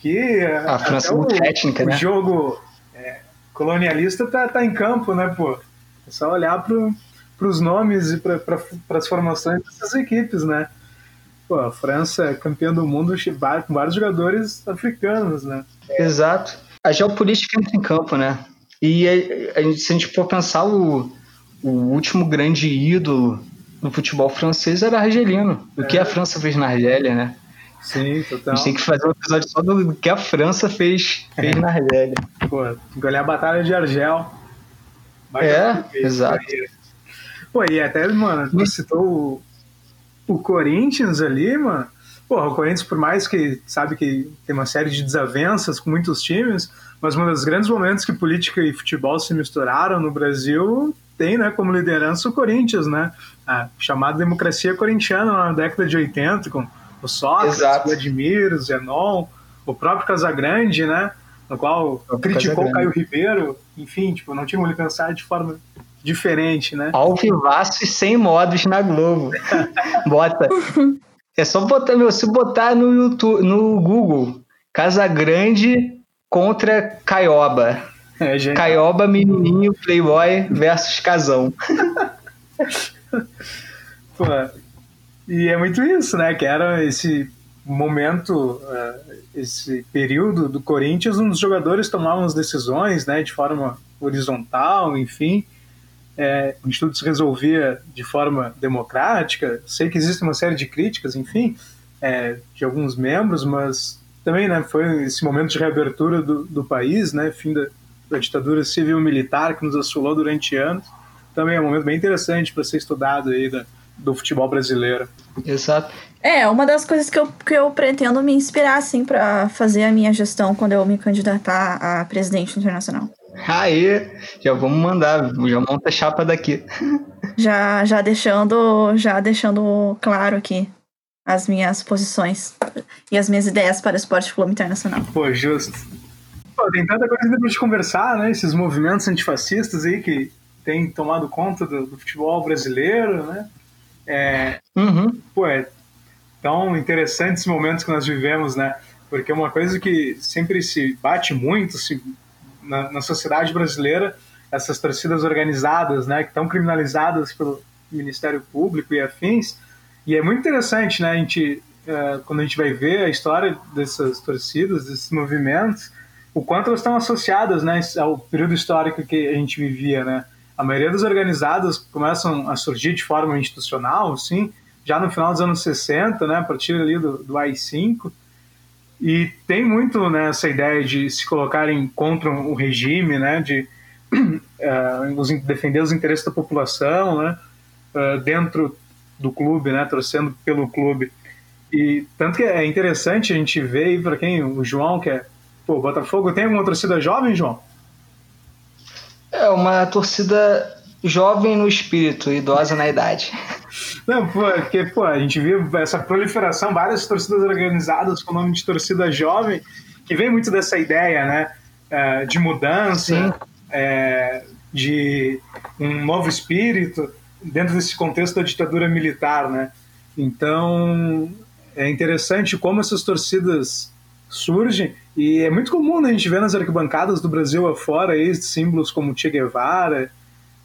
Que a França é muito técnica, o né? O jogo é, colonialista tá, tá em campo, né, pô? É só olhar pro, pros nomes e para pra, as formações dessas equipes, né? Pô, a França é campeã do mundo com vários jogadores africanos, né? Exato. A geopolítica entra em campo, né? E a, a, se a gente for pensar o o último grande ídolo no futebol francês era argelino. O é. que a França fez na Argélia, né? Sim, total. A gente tem que fazer um episódio só do que a França fez, fez é. na Argélia. Pô, tem que olhar a Batalha de Argel. é, exato. Pô, e até, mano, tu citou o, o Corinthians ali, mano. Porra, o Corinthians, por mais que sabe que tem uma série de desavenças com muitos times, mas um dos grandes momentos que política e futebol se misturaram no Brasil tem, né, como liderança o Corinthians, né? A chamada democracia corintiana na década de 80, com o Sócrates, o Vladimir, o Zenon, o próprio Casagrande, né? No qual criticou o Caio Ribeiro, enfim, tipo, não tinha como ele pensar de forma diferente, né? Ao vivaço e sem modos na Globo. <laughs> Bota. É só botar, meu, se botar no YouTube, no Google, Casagrande contra Caioba. É, gente. Caioba, menininho, playboy versus casão. <laughs> Pô, e é muito isso, né? Que era esse momento, uh, esse período do Corinthians, onde os jogadores tomavam as decisões, né? De forma horizontal, enfim. É, onde tudo se resolvia de forma democrática. Sei que existe uma série de críticas, enfim, é, de alguns membros, mas também né, foi esse momento de reabertura do, do país, né, fim da, da ditadura civil-militar que nos assolou durante anos. Também é um momento bem interessante para ser estudado aí da, do futebol brasileiro. Exato. É, uma das coisas que eu, que eu pretendo me inspirar, assim, para fazer a minha gestão quando eu me candidatar a presidente internacional. Aí, já vamos mandar, já monta a chapa daqui. Já, já deixando, já deixando claro aqui as minhas posições e as minhas ideias para o esporte clube internacional. Pô, justo. Pô, tem tanta coisa pra gente conversar, né? Esses movimentos antifascistas aí que têm tomado conta do, do futebol brasileiro, né? É, uhum. Pô, é tão interessante esse momento que nós vivemos, né? Porque uma coisa que sempre se bate muito se, na, na sociedade brasileira, essas torcidas organizadas, né? Que estão criminalizadas pelo Ministério Público e afins. E é muito interessante, né? A gente, é, quando a gente vai ver a história dessas torcidas, desses movimentos, o quanto elas estão associadas, né, ao período histórico que a gente vivia, né? A maioria das organizadas começam a surgir de forma institucional, sim, já no final dos anos 60, né, a partir ali do, do AI-5, e tem muito né, essa ideia de se colocarem contra o regime, né, de <clears throat> uh, defender os interesses da população, né, uh, dentro do clube, né, torcendo pelo clube. E tanto que é interessante a gente ver para quem o João que é Pô, Botafogo tem alguma torcida jovem, João? É uma torcida jovem no espírito, idosa na idade. Não, pô, porque pô, a gente viu essa proliferação, várias torcidas organizadas com o nome de torcida jovem, que vem muito dessa ideia, né, é, de mudança, é, de um novo espírito dentro desse contexto da ditadura militar, né? Então é interessante como essas torcidas surgem e é muito comum né, a gente ver nas arquibancadas do Brasil afora aí, símbolos como Che Guevara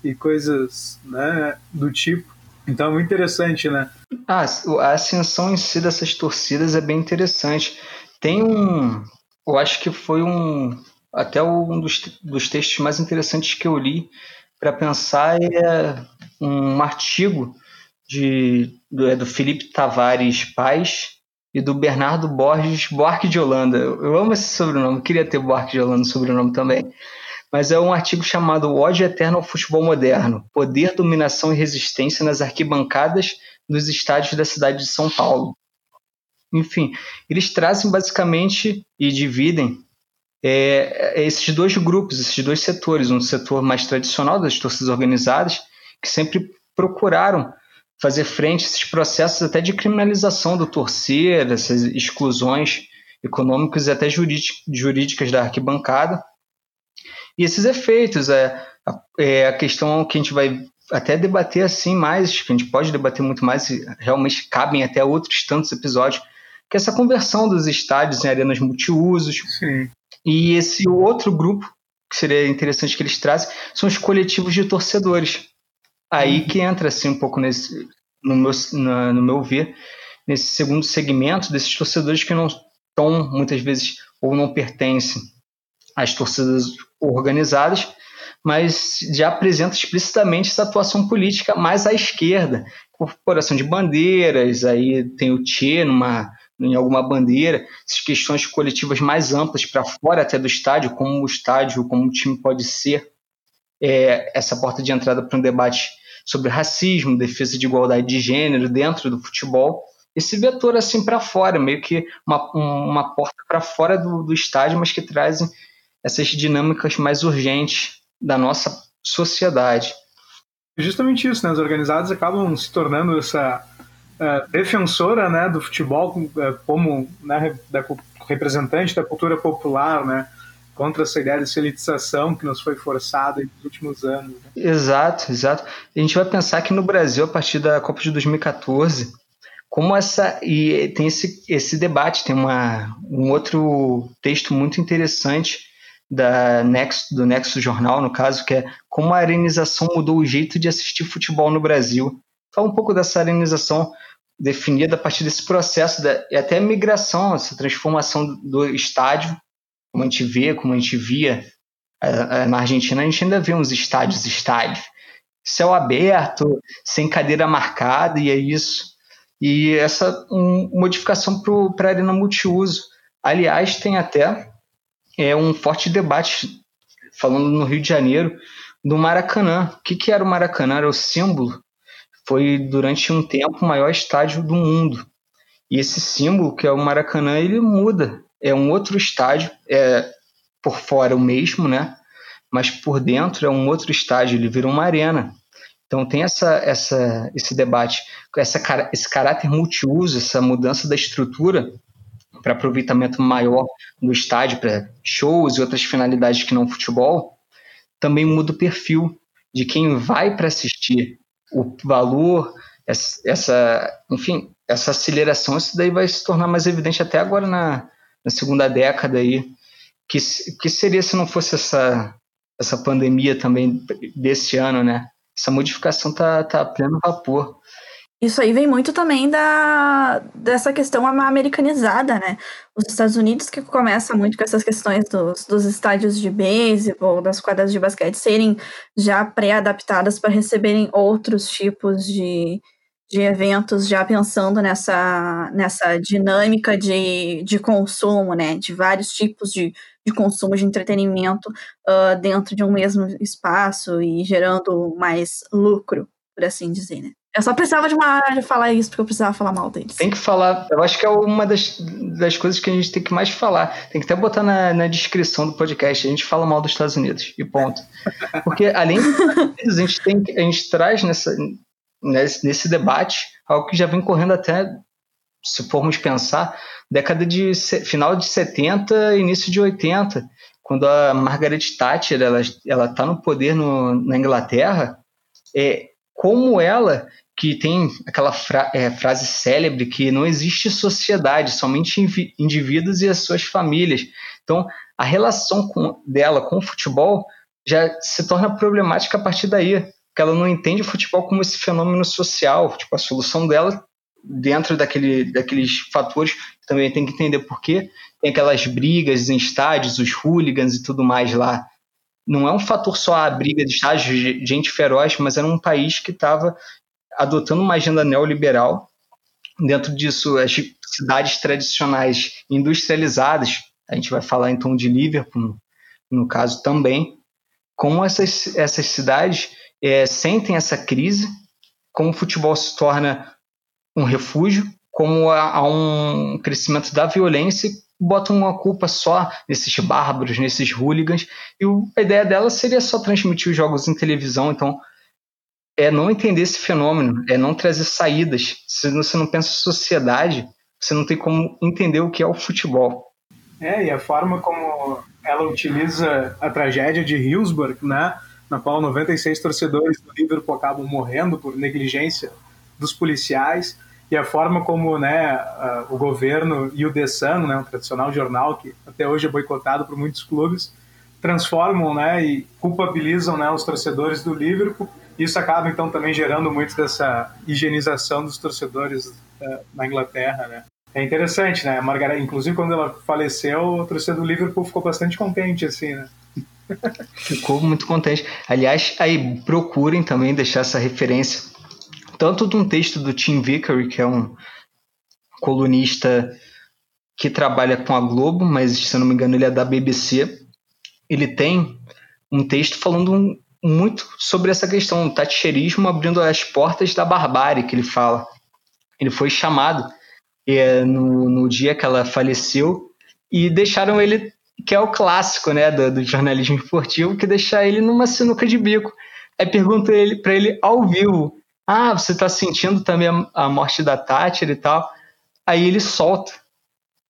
e coisas né, do tipo. Então é muito interessante, né? Ah, a ascensão em si dessas torcidas é bem interessante. Tem um. Eu acho que foi um. Até um dos, dos textos mais interessantes que eu li para pensar é um artigo de, do, é do Felipe Tavares Paz, e do Bernardo Borges Buarque de Holanda. Eu amo esse sobrenome, queria ter Buarque de Holanda no sobrenome também. Mas é um artigo chamado ódio eterno ao futebol moderno: Poder, dominação e resistência nas arquibancadas dos estádios da cidade de São Paulo. Enfim, eles trazem basicamente e dividem é, esses dois grupos, esses dois setores. Um setor mais tradicional das torcidas organizadas, que sempre procuraram fazer frente a esses processos até de criminalização do torcer, essas exclusões econômicas e até jurídicas da arquibancada. E esses efeitos, é, é a questão que a gente vai até debater assim mais, que a gente pode debater muito mais, e realmente cabem até outros tantos episódios, que é essa conversão dos estádios em arenas multiusos. Sim. E esse outro grupo, que seria interessante que eles trazem, são os coletivos de torcedores. Aí que entra assim um pouco nesse, no meu, na, no meu ver, nesse segundo segmento desses torcedores que não estão muitas vezes ou não pertencem às torcidas organizadas, mas já apresenta explicitamente essa atuação política mais à esquerda, corporação de bandeiras, aí tem o Tchê numa, em alguma bandeira, essas questões coletivas mais amplas para fora até do estádio, como o estádio, como o time pode ser é, essa porta de entrada para um debate sobre racismo, defesa de igualdade de gênero dentro do futebol, esse vetor assim para fora, meio que uma, uma porta para fora do, do estádio, mas que trazem essas dinâmicas mais urgentes da nossa sociedade. Justamente isso, né? As organizadas acabam se tornando essa uh, defensora, né, do futebol uh, como né, da, representante da cultura popular, né? Contra essa ideia de elitização que nos foi forçada nos últimos anos. Né? Exato, exato. A gente vai pensar que no Brasil, a partir da Copa de 2014, como essa e tem esse, esse debate, tem uma, um outro texto muito interessante da Nexo, do Nexo Jornal, no caso, que é como a arenização mudou o jeito de assistir futebol no Brasil. Fala um pouco dessa arenização definida a partir desse processo da, e até a migração, essa transformação do estádio, como a gente vê, como a gente via na Argentina, a gente ainda vê uns estádios, estádios, céu aberto, sem cadeira marcada, e é isso. E essa um, modificação para a arena multiuso. Aliás, tem até é um forte debate, falando no Rio de Janeiro, do Maracanã. O que, que era o Maracanã? Era o símbolo. Foi, durante um tempo, o maior estádio do mundo. E esse símbolo, que é o Maracanã, ele muda. É um outro estádio, é por fora o mesmo, né? Mas por dentro é um outro estádio, ele vira uma arena. Então tem essa, essa, esse debate, essa, esse caráter multiuso, essa mudança da estrutura para aproveitamento maior no estádio, para shows e outras finalidades que não futebol, também muda o perfil de quem vai para assistir. O valor, essa, enfim, essa aceleração, isso daí vai se tornar mais evidente até agora na, na segunda década aí. Que, que seria se não fosse essa, essa pandemia também desse ano, né? Essa modificação tá, tá a pleno vapor. Isso aí vem muito também da, dessa questão americanizada, né? Os Estados Unidos que começa muito com essas questões dos, dos estádios de beisebol, das quadras de basquete serem já pré-adaptadas para receberem outros tipos de, de eventos, já pensando nessa, nessa dinâmica de, de consumo, né? De vários tipos de, de consumo de entretenimento uh, dentro de um mesmo espaço e gerando mais lucro, por assim dizer, né? Eu só precisava de uma área de falar isso, porque eu precisava falar mal deles. Tem que falar. Eu acho que é uma das, das coisas que a gente tem que mais falar. Tem que até botar na, na descrição do podcast. A gente fala mal dos Estados Unidos. E ponto. Porque além <laughs> Unidos, a gente, tem, a gente traz nessa, nesse, nesse debate algo que já vem correndo até, se formos pensar, década de final de 70, início de 80, quando a Margaret Thatcher ela ela está no poder no, na Inglaterra, é como ela que tem aquela fra é, frase célebre que não existe sociedade, somente indivíduos e as suas famílias. Então, a relação com, dela com o futebol já se torna problemática a partir daí, que ela não entende o futebol como esse fenômeno social. Tipo, a solução dela dentro daquele, daqueles fatores também tem que entender por quê tem aquelas brigas em estádios, os hooligans e tudo mais lá. Não é um fator só a briga de estádios, gente feroz, mas era um país que estava adotando uma agenda neoliberal. Dentro disso, as cidades tradicionais industrializadas, a gente vai falar então de Liverpool, no caso também, como essas, essas cidades é, sentem essa crise, como o futebol se torna um refúgio, como há, um crescimento da violência, botam uma culpa só nesses bárbaros, nesses hooligans, e a ideia dela seria só transmitir os jogos em televisão, então é não entender esse fenômeno, é não trazer saídas. Se você não pensa sociedade, você não tem como entender o que é o futebol. É, e a forma como ela utiliza a tragédia de Hillsborough, né, na qual 96 torcedores do Liverpool acabam morrendo por negligência dos policiais, e a forma como né, o governo e o The Sun, né, um tradicional jornal que até hoje é boicotado por muitos clubes, transformam né, e culpabilizam né, os torcedores do Liverpool isso acaba, então, também gerando muito dessa higienização dos torcedores uh, na Inglaterra, né? É interessante, né? A Margaret, inclusive, quando ela faleceu, o torcedor do Liverpool ficou bastante contente, assim, né? Ficou muito contente. Aliás, aí procurem também deixar essa referência, tanto de um texto do Tim Vickery, que é um colunista que trabalha com a Globo, mas se não me engano ele é da BBC. Ele tem um texto falando muito sobre essa questão, o thatcherismo abrindo as portas da barbárie, que ele fala. Ele foi chamado é, no, no dia que ela faleceu e deixaram ele, que é o clássico né, do, do jornalismo esportivo, que deixar ele numa sinuca de bico. Aí pergunta ele para ele ao vivo: Ah, você está sentindo também a, a morte da Thatcher e tal? Aí ele solta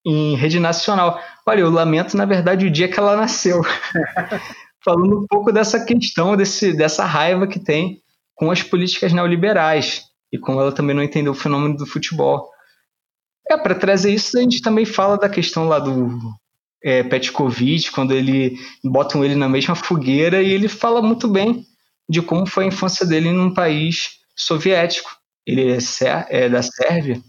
em rede nacional. Olha, eu lamento, na verdade, o dia que ela nasceu. <laughs> Falando um pouco dessa questão, desse, dessa raiva que tem com as políticas neoliberais e como ela também não entendeu o fenômeno do futebol. É, para trazer isso, a gente também fala da questão lá do é, Petkovic, quando ele botam ele na mesma fogueira e ele fala muito bem de como foi a infância dele num país soviético. Ele é, é da Sérvia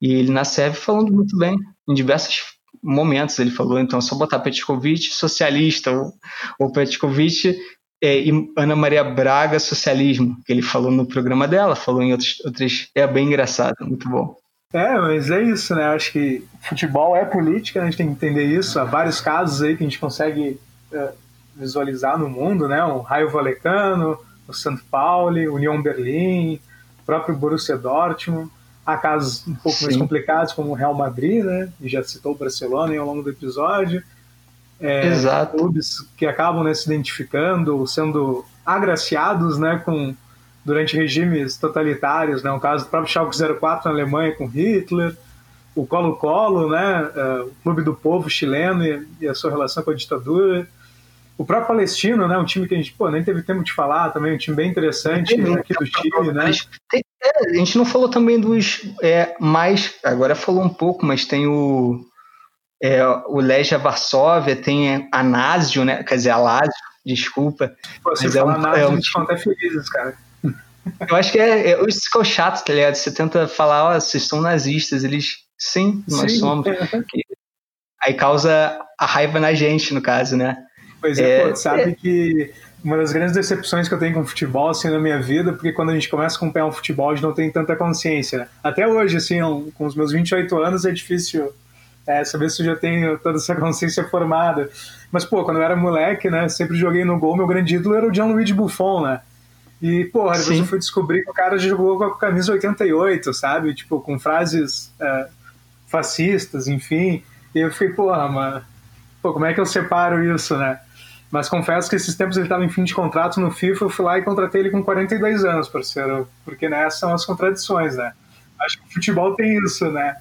e ele na Sérvia falando muito bem em diversos momentos ele falou, então só botar Petkovic socialista ou, ou Petkovic é, e Ana Maria Braga socialismo, que ele falou no programa dela, falou em outros, outros é bem engraçado, muito bom. É, mas é isso, né? Acho que futebol é política, a gente tem que entender isso. Há vários casos aí que a gente consegue é, visualizar no mundo, né? O Raio Valecano, o São Paulo, União Berlim, o próprio Borussia Dortmund. Há casos um pouco Sim. mais complicados, como o Real Madrid, né? E já citou o Barcelona ao longo do episódio. É, Exato. Clubes que acabam né, se identificando, sendo agraciados né, com, durante regimes totalitários, né? O caso do próprio Schalke 04 na Alemanha com Hitler, o Colo-Colo, né? Uh, o Clube do Povo chileno e, e, a sua relação com a ditadura. O próprio Palestino, né? Um time que a gente pô, nem teve tempo de falar também, um time bem interessante né, aqui do Chile, né? É, a gente não falou também dos é, mais. Agora falou um pouco, mas tem o. É, o Legia Varsóvia, tem a Násio, né? Quer dizer, a Lazio, desculpa. Pô, mas é um, Násio, é um... eles ficam até felizes, cara. Eu acho que é, é isso que é o chato, tá ligado? Você tenta falar, ó, oh, vocês são nazistas, eles, sim, nós sim. somos. Aí causa a raiva na gente, no caso, né? Pois é, é pô, sabe é... que uma das grandes decepções que eu tenho com o futebol, assim, na minha vida, porque quando a gente começa a acompanhar o futebol, a gente não tem tanta consciência. Né? Até hoje, assim, com os meus 28 anos, é difícil é, saber se eu já tenho toda essa <laughs> consciência formada. Mas, pô, quando eu era moleque, né, sempre joguei no gol, meu grande ídolo era o Gianluigi Buffon, né? E, porra, depois Sim. eu fui descobrir que o cara jogou com a camisa 88, sabe? Tipo, com frases é, fascistas, enfim. E eu fiquei, porra, mano, pô, como é que eu separo isso, né? Mas confesso que esses tempos ele estava em fim de contrato no FIFA, eu fui lá e contratei ele com 42 anos, parceiro, porque né, essas são as contradições, né? Acho que o futebol tem isso, né?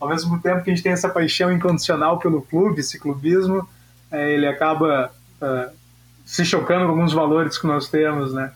Ao mesmo tempo que a gente tem essa paixão incondicional pelo clube, esse clubismo, é, ele acaba é, se chocando com alguns valores que nós temos, né?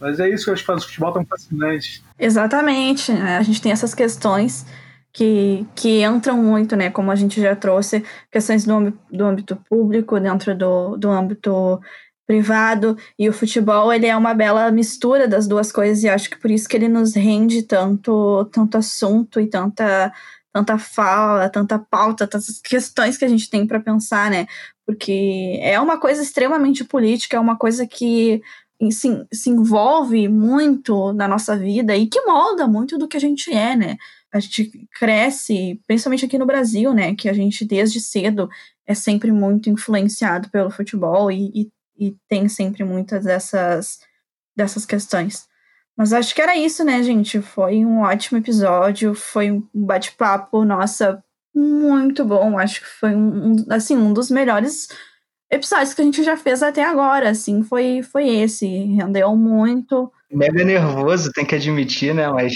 Mas é isso que eu acho que faz o futebol tão fascinante. Exatamente, né? a gente tem essas questões que, que entram muito, né? Como a gente já trouxe, questões do, do âmbito público, dentro do, do âmbito privado, e o futebol ele é uma bela mistura das duas coisas, e acho que por isso que ele nos rende tanto, tanto assunto e tanta, tanta fala, tanta pauta, tantas questões que a gente tem para pensar, né? Porque é uma coisa extremamente política, é uma coisa que se, se envolve muito na nossa vida e que molda muito do que a gente é, né? a gente cresce, principalmente aqui no Brasil, né? Que a gente desde cedo é sempre muito influenciado pelo futebol e, e, e tem sempre muitas dessas, dessas questões. Mas acho que era isso, né, gente? Foi um ótimo episódio, foi um bate-papo, nossa, muito bom. Acho que foi um, assim, um dos melhores episódios que a gente já fez até agora, assim, foi, foi esse. Rendeu muito. Mega nervoso, tem que admitir, né? Mas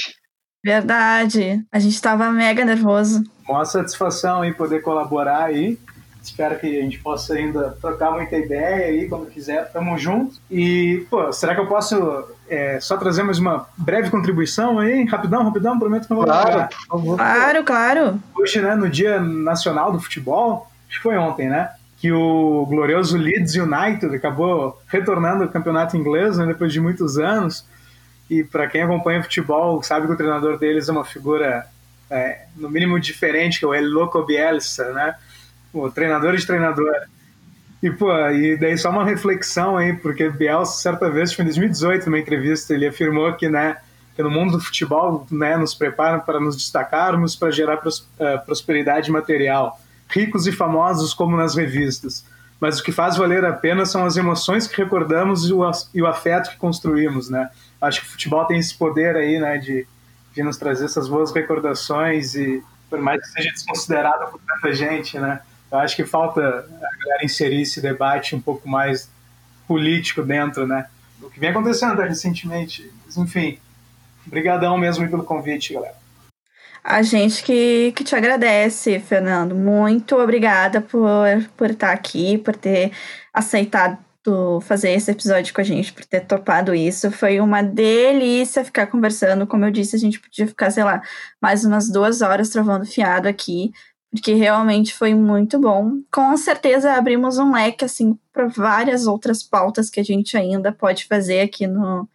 Verdade. A gente tava mega nervoso. Uma satisfação em poder colaborar aí. Espero que a gente possa ainda trocar muita ideia aí, quando quiser. Tamo junto. E, pô, será que eu posso é, só trazer mais uma breve contribuição aí? Rapidão, rapidão, prometo que não vou Claro, claro, claro. Hoje, né, no Dia Nacional do Futebol, acho que foi ontem, né? Que o glorioso Leeds United acabou retornando ao campeonato inglês, né, depois de muitos anos. E para quem acompanha futebol, sabe que o treinador deles é uma figura, é, no mínimo, diferente, que é o El Loco Bielsa, né? O treinador de treinador. E, pô, e daí só uma reflexão aí, porque Bielsa, certa vez, foi em 2018, numa entrevista, ele afirmou que, né, que no mundo do futebol, né, nos preparam para nos destacarmos, para gerar pros, uh, prosperidade material, ricos e famosos como nas revistas. Mas o que faz valer a pena são as emoções que recordamos e o, e o afeto que construímos, né? Acho que o futebol tem esse poder aí, né, de, de nos trazer essas boas recordações e, por mais que seja desconsiderado por tanta gente, né? Eu acho que falta a galera inserir esse debate um pouco mais político dentro, né? O que vem acontecendo recentemente. Mas, enfim, brigadão mesmo pelo convite, galera. A gente que, que te agradece, Fernando. Muito obrigada por, por estar aqui, por ter aceitado fazer esse episódio com a gente, por ter topado isso. Foi uma delícia ficar conversando. Como eu disse, a gente podia ficar, sei lá, mais umas duas horas trovando fiado aqui porque realmente foi muito bom. Com certeza abrimos um leque assim para várias outras pautas que a gente ainda pode fazer aqui no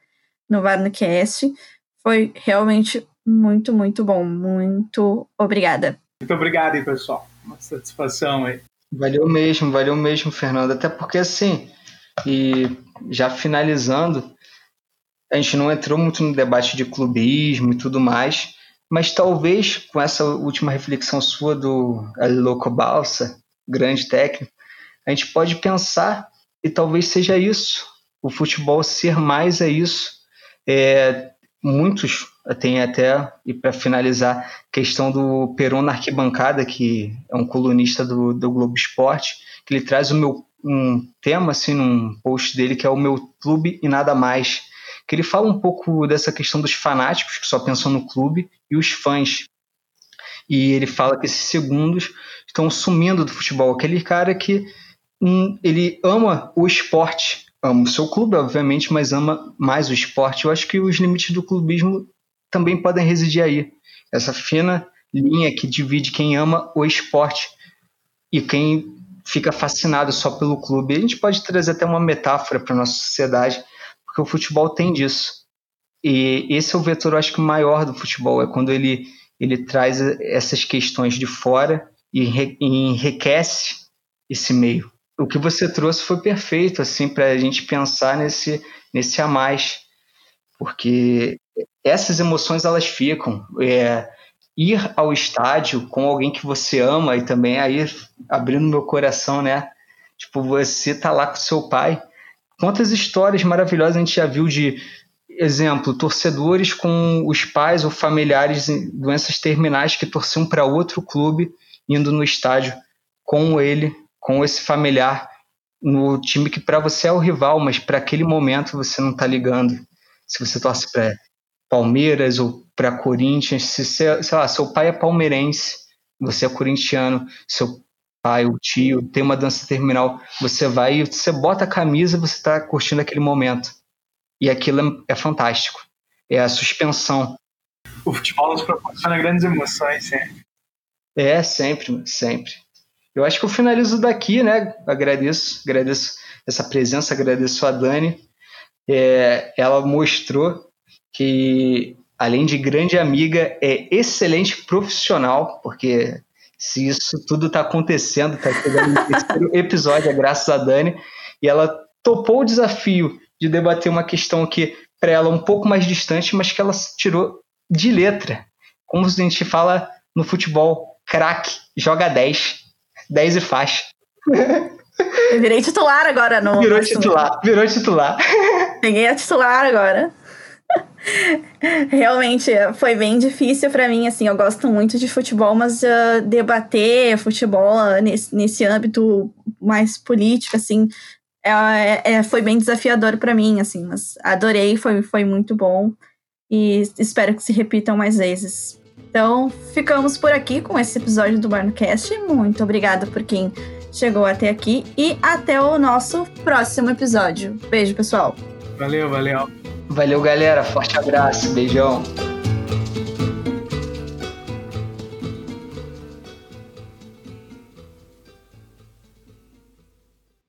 no VarnoCast. Foi realmente muito, muito bom. Muito obrigada. Muito obrigado aí, pessoal. Uma satisfação aí. Valeu mesmo, valeu mesmo, Fernando. Até porque assim, e já finalizando, a gente não entrou muito no debate de clubismo e tudo mais, mas talvez com essa última reflexão sua do Loco Balsa, grande técnico, a gente pode pensar e talvez seja isso. O futebol ser mais é isso. É, muitos têm até, e para finalizar, questão do Peron na arquibancada, que é um colunista do, do Globo Esporte, que ele traz o meu um tema assim num post dele que é o meu clube e nada mais que ele fala um pouco dessa questão dos fanáticos que só pensam no clube e os fãs. E ele fala que esses segundos estão sumindo do futebol. Aquele cara que hum, ele ama o esporte, ama o seu clube, obviamente, mas ama mais o esporte. Eu acho que os limites do clubismo também podem residir aí. Essa fina linha que divide quem ama o esporte e quem fica fascinado só pelo clube. A gente pode trazer até uma metáfora para nossa sociedade porque o futebol tem disso. E esse é o vetor, acho que maior do futebol, é quando ele, ele traz essas questões de fora e enriquece esse meio. O que você trouxe foi perfeito, assim, para a gente pensar nesse, nesse a mais, porque essas emoções elas ficam. É, ir ao estádio com alguém que você ama e também aí abrindo meu coração, né? Tipo, você tá lá com seu pai Quantas histórias maravilhosas a gente já viu de, exemplo, torcedores com os pais ou familiares em doenças terminais que torciam para outro clube indo no estádio com ele, com esse familiar, no time que para você é o rival, mas para aquele momento você não está ligando. Se você torce para Palmeiras ou para Corinthians, se sei lá, seu pai é palmeirense, você é corintiano, seu pai, o tio, tem uma dança terminal, você vai e você bota a camisa você está curtindo aquele momento. E aquilo é, é, fantástico. É a suspensão. O futebol nos proporciona grandes emoções, sempre. É, sempre, sempre. Eu acho que eu finalizo daqui, né? Agradeço, agradeço essa presença, agradeço a Dani. É, ela mostrou que, além de grande amiga, é excelente profissional, porque se isso tudo está acontecendo, está chegando no terceiro <laughs> episódio, é graças a Dani, e ela topou o desafio de debater uma questão que para ela um pouco mais distante, mas que ela tirou de letra. Como a gente fala no futebol, craque, joga 10, 10 e faz. <laughs> Eu virei titular agora no. Virou titular, virou titular. Peguei a titular agora. Realmente foi bem difícil para mim, assim, eu gosto muito de futebol, mas uh, debater futebol uh, nesse, nesse âmbito mais político, assim, é, é, é foi bem desafiador para mim, assim, mas adorei, foi, foi muito bom e espero que se repitam mais vezes. Então, ficamos por aqui com esse episódio do Barncast. Muito obrigada por quem chegou até aqui e até o nosso próximo episódio. Beijo, pessoal. Valeu, valeu. Valeu, galera. Forte abraço. Beijão.